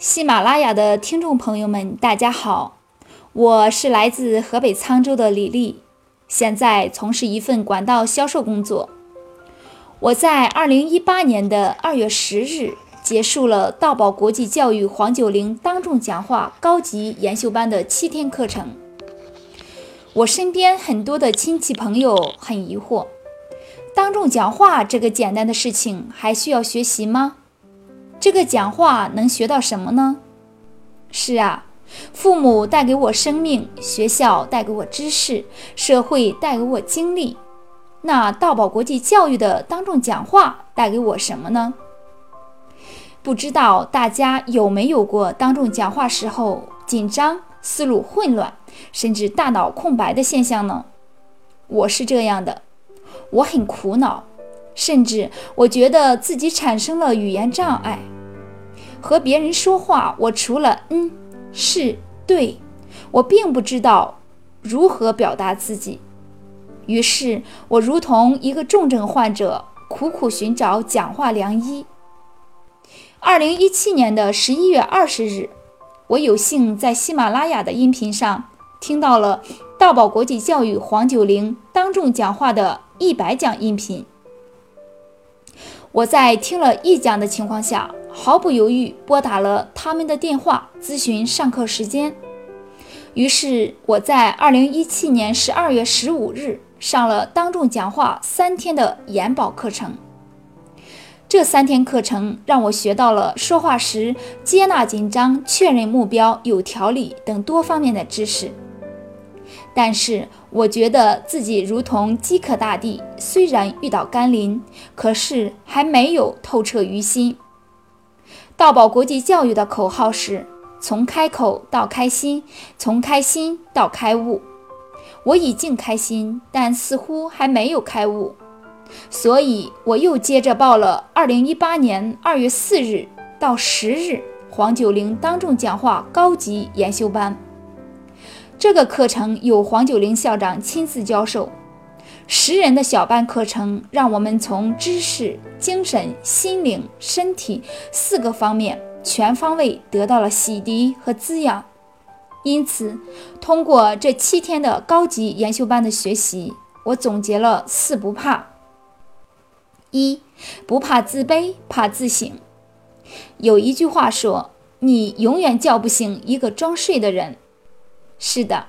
喜马拉雅的听众朋友们，大家好，我是来自河北沧州的李丽，现在从事一份管道销售工作。我在二零一八年的二月十日结束了道宝国际教育黄九龄当众讲话高级研修班的七天课程。我身边很多的亲戚朋友很疑惑，当众讲话这个简单的事情还需要学习吗？这个讲话能学到什么呢？是啊，父母带给我生命，学校带给我知识，社会带给我经历。那道宝国际教育的当众讲话带给我什么呢？不知道大家有没有过当众讲话时候紧张、思路混乱，甚至大脑空白的现象呢？我是这样的，我很苦恼。甚至我觉得自己产生了语言障碍，和别人说话，我除了嗯、是、对，我并不知道如何表达自己。于是，我如同一个重症患者，苦苦寻找讲话良医。二零一七年的十一月二十日，我有幸在喜马拉雅的音频上听到了道宝国际教育黄九龄当众讲话的一百讲音频。我在听了一讲的情况下，毫不犹豫拨打了他们的电话咨询上课时间。于是我在二零一七年十二月十五日上了当众讲话三天的研保课程。这三天课程让我学到了说话时接纳紧张、确认目标、有条理等多方面的知识。但是我觉得自己如同饥渴大地，虽然遇到甘霖，可是还没有透彻于心。道宝国际教育的口号是：从开口到开心，从开心到开悟。我已经开心，但似乎还没有开悟，所以我又接着报了2018年2月4日到10日黄九龄当众讲话高级研修班。这个课程由黄九龄校长亲自教授，十人的小班课程，让我们从知识、精神、心灵、身体四个方面全方位得到了洗涤和滋养。因此，通过这七天的高级研修班的学习，我总结了四不怕：一不怕自卑，怕自省。有一句话说：“你永远叫不醒一个装睡的人。”是的，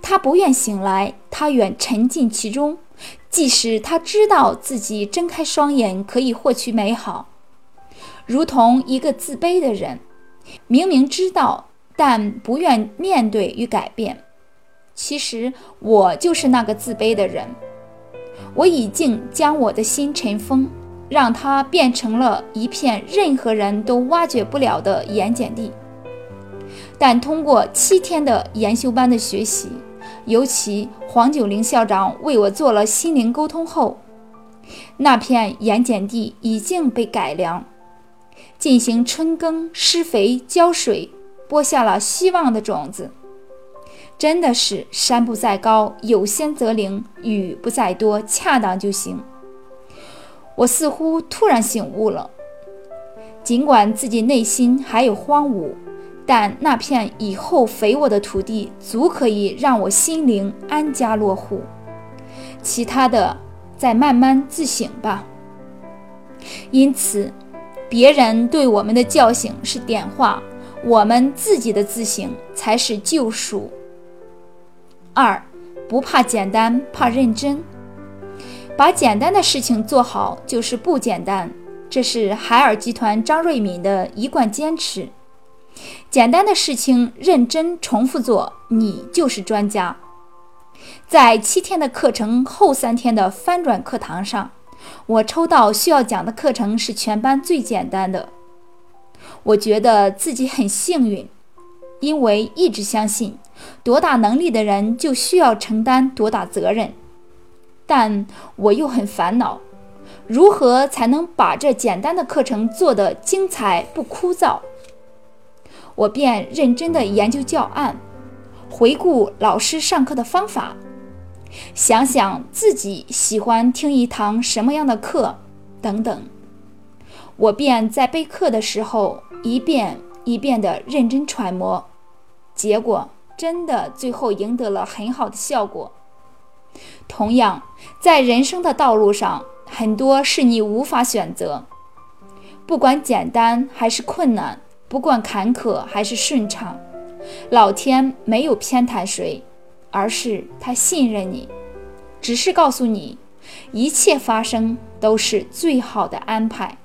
他不愿醒来，他愿沉浸其中。即使他知道自己睁开双眼可以获取美好，如同一个自卑的人，明明知道，但不愿面对与改变。其实我就是那个自卑的人。我已经将我的心尘封，让它变成了一片任何人都挖掘不了的盐碱地。但通过七天的研修班的学习，尤其黄九龄校长为我做了心灵沟通后，那片盐碱地已经被改良，进行春耕、施肥、浇水，播下了希望的种子。真的是山不在高，有仙则灵；雨不在多，恰当就行。我似乎突然醒悟了，尽管自己内心还有荒芜。但那片以后肥沃的土地，足可以让我心灵安家落户。其他的，再慢慢自省吧。因此，别人对我们的叫醒是点化，我们自己的自省才是救赎。二，不怕简单，怕认真。把简单的事情做好，就是不简单。这是海尔集团张瑞敏的一贯坚持。简单的事情认真重复做，你就是专家。在七天的课程后三天的翻转课堂上，我抽到需要讲的课程是全班最简单的。我觉得自己很幸运，因为一直相信，多大能力的人就需要承担多大责任。但我又很烦恼，如何才能把这简单的课程做得精彩不枯燥？我便认真地研究教案，回顾老师上课的方法，想想自己喜欢听一堂什么样的课，等等。我便在备课的时候一遍一遍的认真揣摩，结果真的最后赢得了很好的效果。同样，在人生的道路上，很多是你无法选择，不管简单还是困难，不管坎坷还是顺畅，老天没有偏袒谁，而是他信任你，只是告诉你，一切发生都是最好的安排，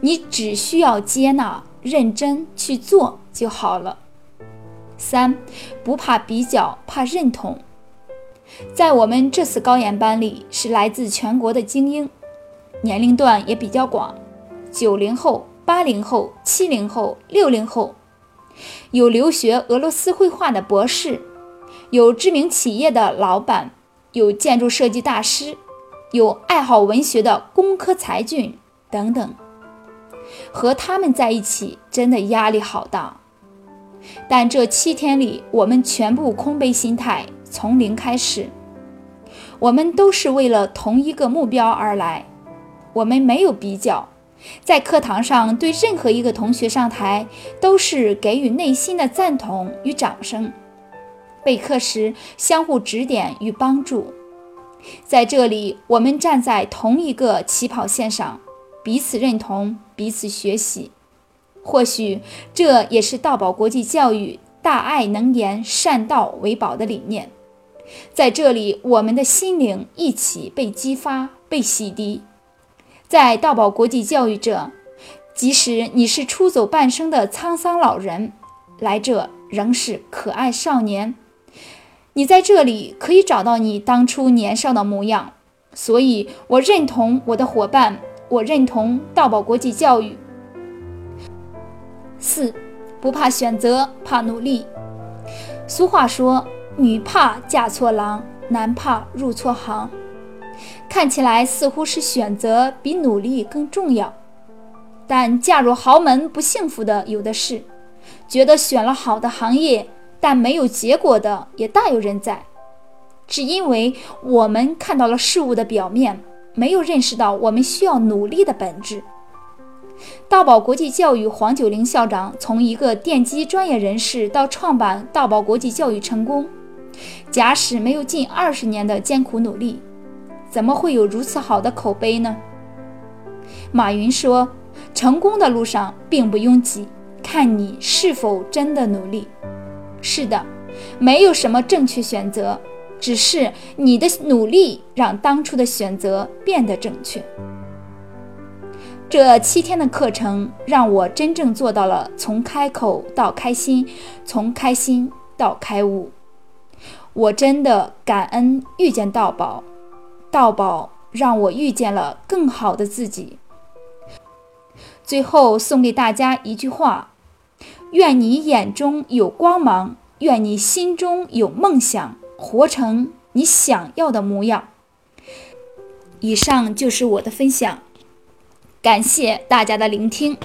你只需要接纳、认真去做就好了。三，不怕比较，怕认同。在我们这次高研班里，是来自全国的精英，年龄段也比较广，九零后、八零后、七零后、六零后，有留学俄罗斯绘画的博士，有知名企业的老板，有建筑设计大师，有爱好文学的工科才俊等等。和他们在一起，真的压力好大。但这七天里，我们全部空杯心态。从零开始，我们都是为了同一个目标而来。我们没有比较，在课堂上对任何一个同学上台都是给予内心的赞同与掌声。备课时相互指点与帮助，在这里我们站在同一个起跑线上，彼此认同，彼此学习。或许这也是道宝国际教育“大爱能言，善道为宝”的理念。在这里，我们的心灵一起被激发、被洗涤。在道宝国际教育这，即使你是出走半生的沧桑老人，来这仍是可爱少年。你在这里可以找到你当初年少的模样。所以，我认同我的伙伴，我认同道宝国际教育。四，不怕选择，怕努力。俗话说。女怕嫁错郎，男怕入错行。看起来似乎是选择比努力更重要，但嫁入豪门不幸福的有的是，觉得选了好的行业但没有结果的也大有人在。只因为我们看到了事物的表面，没有认识到我们需要努力的本质。道宝国际教育黄九龄校长从一个电机专业人士到创办道宝国际教育成功。假使没有近二十年的艰苦努力，怎么会有如此好的口碑呢？马云说：“成功的路上并不拥挤，看你是否真的努力。”是的，没有什么正确选择，只是你的努力让当初的选择变得正确。这七天的课程让我真正做到了从开口到开心，从开心到开悟。我真的感恩遇见道宝，道宝让我遇见了更好的自己。最后送给大家一句话：愿你眼中有光芒，愿你心中有梦想，活成你想要的模样。以上就是我的分享，感谢大家的聆听。